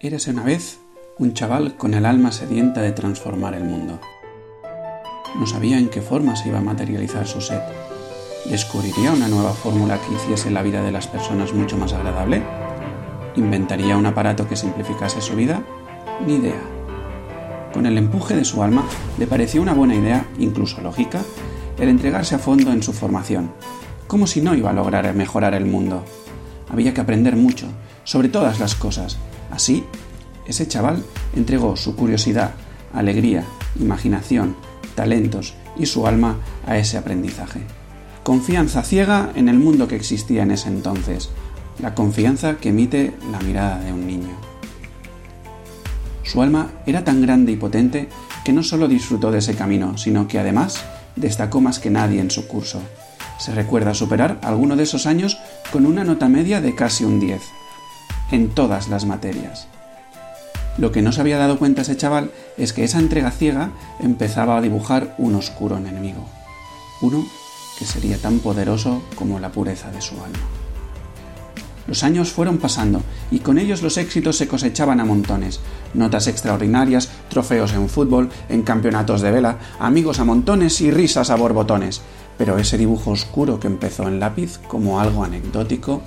Érase una vez un chaval con el alma sedienta de transformar el mundo. No sabía en qué forma se iba a materializar su sed. ¿Descubriría una nueva fórmula que hiciese la vida de las personas mucho más agradable? ¿Inventaría un aparato que simplificase su vida? Ni idea. Con el empuje de su alma le pareció una buena idea, incluso lógica, el entregarse a fondo en su formación, como si no iba a lograr mejorar el mundo. Había que aprender mucho, sobre todas las cosas, Así, ese chaval entregó su curiosidad, alegría, imaginación, talentos y su alma a ese aprendizaje. Confianza ciega en el mundo que existía en ese entonces, la confianza que emite la mirada de un niño. Su alma era tan grande y potente que no solo disfrutó de ese camino, sino que además destacó más que nadie en su curso. Se recuerda superar alguno de esos años con una nota media de casi un 10 en todas las materias. Lo que no se había dado cuenta ese chaval es que esa entrega ciega empezaba a dibujar un oscuro enemigo, uno que sería tan poderoso como la pureza de su alma. Los años fueron pasando y con ellos los éxitos se cosechaban a montones. Notas extraordinarias, trofeos en fútbol, en campeonatos de vela, amigos a montones y risas a borbotones. Pero ese dibujo oscuro que empezó en lápiz como algo anecdótico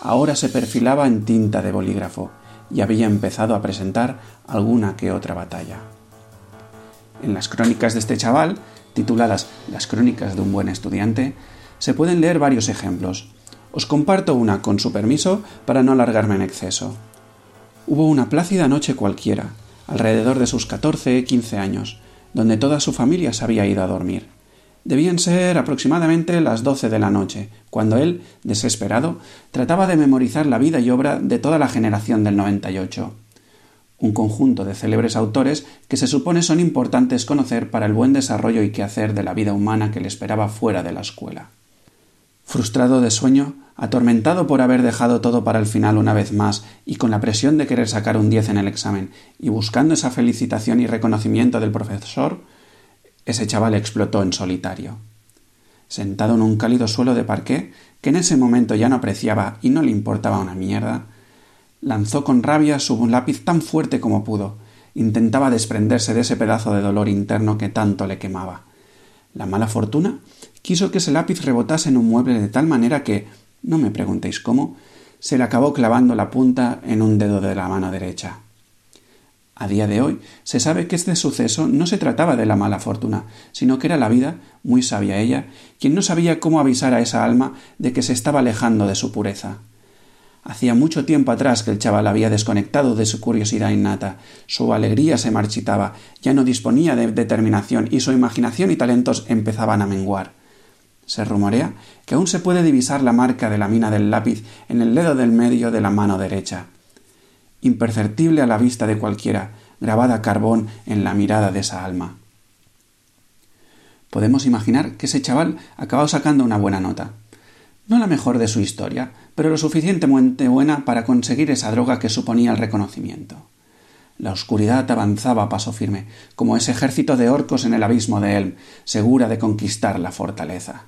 ahora se perfilaba en tinta de bolígrafo y había empezado a presentar alguna que otra batalla. En las crónicas de este chaval, tituladas Las crónicas de un buen estudiante, se pueden leer varios ejemplos. Os comparto una con su permiso para no alargarme en exceso. Hubo una plácida noche cualquiera, alrededor de sus 14 15 años, donde toda su familia se había ido a dormir. Debían ser aproximadamente las doce de la noche, cuando él, desesperado, trataba de memorizar la vida y obra de toda la generación del 98. Un conjunto de célebres autores que se supone son importantes conocer para el buen desarrollo y quehacer de la vida humana que le esperaba fuera de la escuela. Frustrado de sueño, atormentado por haber dejado todo para el final una vez más y con la presión de querer sacar un diez en el examen y buscando esa felicitación y reconocimiento del profesor, ese chaval explotó en solitario. Sentado en un cálido suelo de parqué, que en ese momento ya no apreciaba y no le importaba una mierda, lanzó con rabia su lápiz tan fuerte como pudo. Intentaba desprenderse de ese pedazo de dolor interno que tanto le quemaba. La mala fortuna quiso que ese lápiz rebotase en un mueble de tal manera que, no me preguntéis cómo, se le acabó clavando la punta en un dedo de la mano derecha. A día de hoy se sabe que este suceso no se trataba de la mala fortuna, sino que era la vida, muy sabia ella, quien no sabía cómo avisar a esa alma de que se estaba alejando de su pureza. Hacía mucho tiempo atrás que el chaval había desconectado de su curiosidad innata, su alegría se marchitaba, ya no disponía de determinación y su imaginación y talentos empezaban a menguar. Se rumorea que aún se puede divisar la marca de la mina del lápiz en el dedo del medio de la mano derecha imperceptible a la vista de cualquiera, grabada a carbón en la mirada de esa alma. Podemos imaginar que ese chaval acabó sacando una buena nota. No la mejor de su historia, pero lo suficientemente buena para conseguir esa droga que suponía el reconocimiento. La oscuridad avanzaba a paso firme, como ese ejército de orcos en el abismo de Elm, segura de conquistar la fortaleza.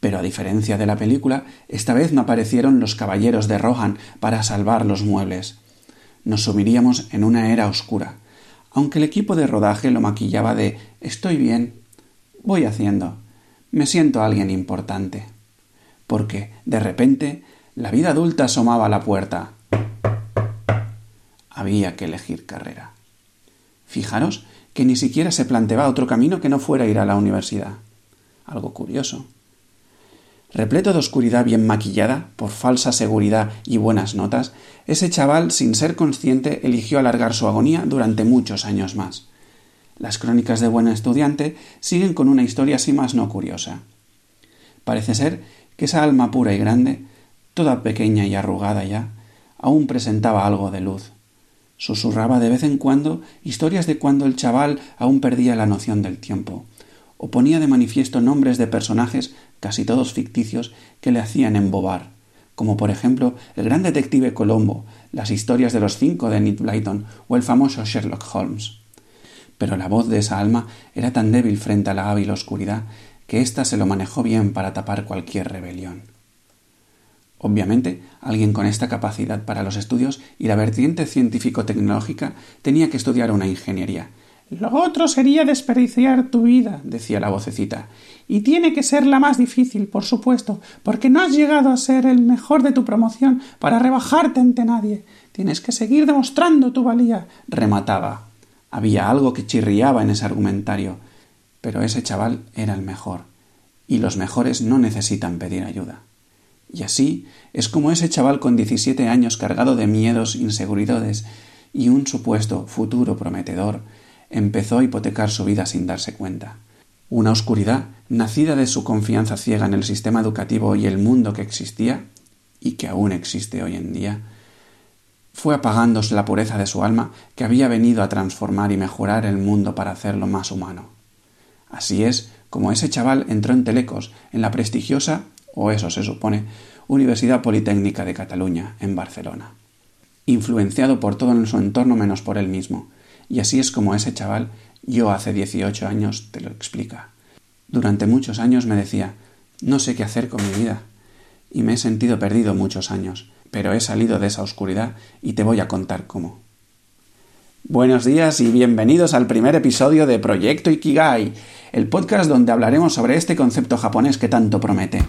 Pero a diferencia de la película, esta vez no aparecieron los caballeros de Rohan para salvar los muebles nos sumiríamos en una era oscura, aunque el equipo de rodaje lo maquillaba de estoy bien, voy haciendo, me siento alguien importante. Porque, de repente, la vida adulta asomaba a la puerta. Había que elegir carrera. Fijaros que ni siquiera se planteaba otro camino que no fuera ir a la universidad. Algo curioso. Repleto de oscuridad bien maquillada, por falsa seguridad y buenas notas, ese chaval, sin ser consciente, eligió alargar su agonía durante muchos años más. Las crónicas de buen estudiante siguen con una historia así más no curiosa. Parece ser que esa alma pura y grande, toda pequeña y arrugada ya, aún presentaba algo de luz. Susurraba de vez en cuando historias de cuando el chaval aún perdía la noción del tiempo, o ponía de manifiesto nombres de personajes casi todos ficticios, que le hacían embobar, como por ejemplo el gran detective Colombo, las historias de los cinco de Nick Blyton o el famoso Sherlock Holmes. Pero la voz de esa alma era tan débil frente a la hábil oscuridad que ésta se lo manejó bien para tapar cualquier rebelión. Obviamente, alguien con esta capacidad para los estudios y la vertiente científico-tecnológica tenía que estudiar una ingeniería. Lo otro sería desperdiciar tu vida, decía la vocecita. Y tiene que ser la más difícil, por supuesto, porque no has llegado a ser el mejor de tu promoción para rebajarte ante nadie. Tienes que seguir demostrando tu valía, remataba. Había algo que chirriaba en ese argumentario, pero ese chaval era el mejor, y los mejores no necesitan pedir ayuda. Y así es como ese chaval con 17 años cargado de miedos, inseguridades y un supuesto futuro prometedor empezó a hipotecar su vida sin darse cuenta. Una oscuridad, nacida de su confianza ciega en el sistema educativo y el mundo que existía, y que aún existe hoy en día, fue apagándose la pureza de su alma que había venido a transformar y mejorar el mundo para hacerlo más humano. Así es como ese chaval entró en Telecos, en la prestigiosa, o eso se supone, Universidad Politécnica de Cataluña, en Barcelona. Influenciado por todo en su entorno menos por él mismo, y así es como ese chaval, yo hace 18 años, te lo explica. Durante muchos años me decía, no sé qué hacer con mi vida. Y me he sentido perdido muchos años, pero he salido de esa oscuridad y te voy a contar cómo. Buenos días y bienvenidos al primer episodio de Proyecto Ikigai, el podcast donde hablaremos sobre este concepto japonés que tanto promete.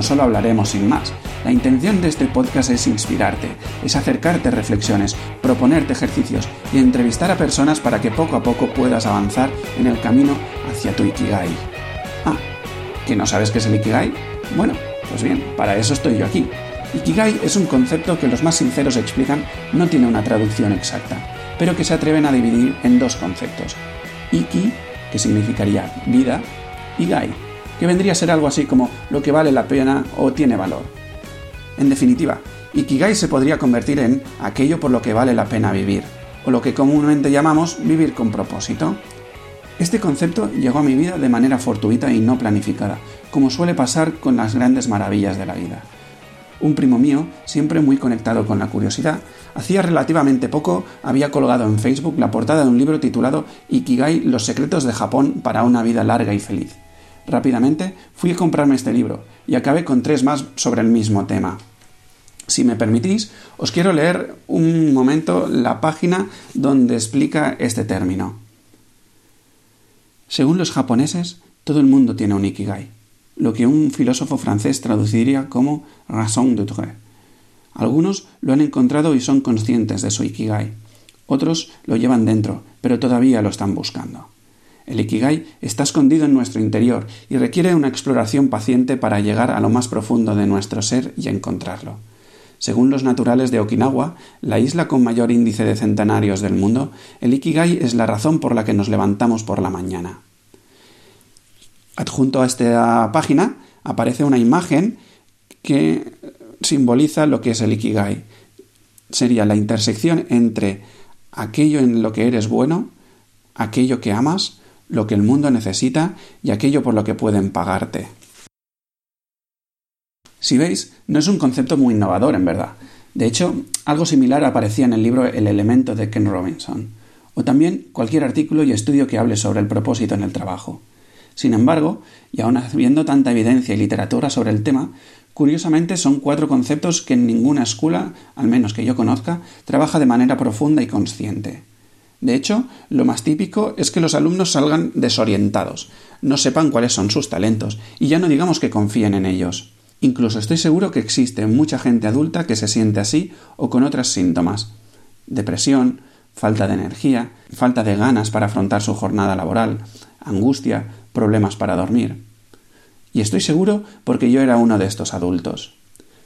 No solo hablaremos sin más. La intención de este podcast es inspirarte, es acercarte reflexiones, proponerte ejercicios y entrevistar a personas para que poco a poco puedas avanzar en el camino hacia tu Ikigai. Ah, ¿que no sabes qué es el Ikigai? Bueno, pues bien, para eso estoy yo aquí. Ikigai es un concepto que los más sinceros explican no tiene una traducción exacta, pero que se atreven a dividir en dos conceptos. Iki, que significaría vida, y Gai, que vendría a ser algo así como lo que vale la pena o tiene valor. En definitiva, Ikigai se podría convertir en aquello por lo que vale la pena vivir, o lo que comúnmente llamamos vivir con propósito. Este concepto llegó a mi vida de manera fortuita y no planificada, como suele pasar con las grandes maravillas de la vida. Un primo mío, siempre muy conectado con la curiosidad, hacía relativamente poco había colgado en Facebook la portada de un libro titulado Ikigai, los secretos de Japón para una vida larga y feliz. Rápidamente fui a comprarme este libro y acabé con tres más sobre el mismo tema. Si me permitís, os quiero leer un momento la página donde explica este término. Según los japoneses, todo el mundo tiene un ikigai, lo que un filósofo francés traduciría como raison d'être. Algunos lo han encontrado y son conscientes de su ikigai. Otros lo llevan dentro, pero todavía lo están buscando. El Ikigai está escondido en nuestro interior y requiere una exploración paciente para llegar a lo más profundo de nuestro ser y encontrarlo. Según los naturales de Okinawa, la isla con mayor índice de centenarios del mundo, el Ikigai es la razón por la que nos levantamos por la mañana. Adjunto a esta página aparece una imagen que simboliza lo que es el Ikigai. Sería la intersección entre aquello en lo que eres bueno, aquello que amas, lo que el mundo necesita y aquello por lo que pueden pagarte. Si veis, no es un concepto muy innovador, en verdad. De hecho, algo similar aparecía en el libro El elemento de Ken Robinson, o también cualquier artículo y estudio que hable sobre el propósito en el trabajo. Sin embargo, y aun habiendo tanta evidencia y literatura sobre el tema, curiosamente son cuatro conceptos que en ninguna escuela, al menos que yo conozca, trabaja de manera profunda y consciente. De hecho, lo más típico es que los alumnos salgan desorientados, no sepan cuáles son sus talentos, y ya no digamos que confíen en ellos. Incluso estoy seguro que existe mucha gente adulta que se siente así o con otros síntomas. Depresión, falta de energía, falta de ganas para afrontar su jornada laboral, angustia, problemas para dormir. Y estoy seguro porque yo era uno de estos adultos.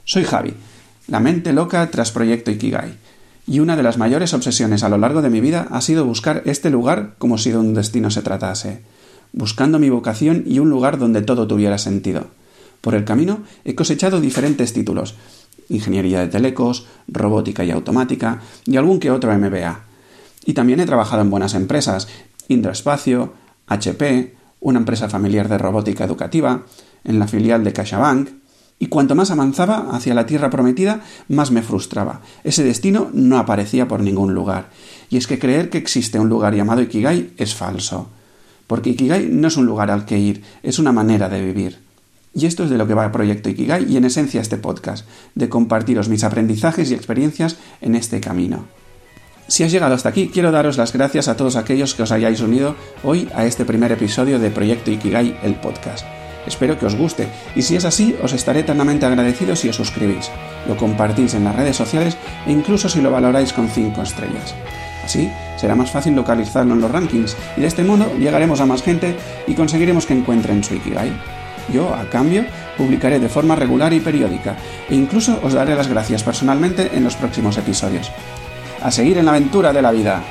Soy Javi, la mente loca tras Proyecto Ikigai, y una de las mayores obsesiones a lo largo de mi vida ha sido buscar este lugar como si de un destino se tratase, buscando mi vocación y un lugar donde todo tuviera sentido. Por el camino he cosechado diferentes títulos, ingeniería de telecos, robótica y automática y algún que otro MBA. Y también he trabajado en buenas empresas, Indoespacio, HP, una empresa familiar de robótica educativa, en la filial de CaixaBank, Y cuanto más avanzaba hacia la tierra prometida, más me frustraba. Ese destino no aparecía por ningún lugar. Y es que creer que existe un lugar llamado Ikigai es falso. Porque Ikigai no es un lugar al que ir, es una manera de vivir. Y esto es de lo que va el proyecto Ikigai y en esencia este podcast, de compartiros mis aprendizajes y experiencias en este camino. Si has llegado hasta aquí, quiero daros las gracias a todos aquellos que os hayáis unido hoy a este primer episodio de Proyecto Ikigai, el podcast. Espero que os guste y si es así, os estaré eternamente agradecido si os suscribís, lo compartís en las redes sociales e incluso si lo valoráis con 5 estrellas. Así será más fácil localizarlo en los rankings y de este modo llegaremos a más gente y conseguiremos que encuentren su Ikigai. Yo, a cambio, publicaré de forma regular y periódica, e incluso os daré las gracias personalmente en los próximos episodios. A seguir en la aventura de la vida.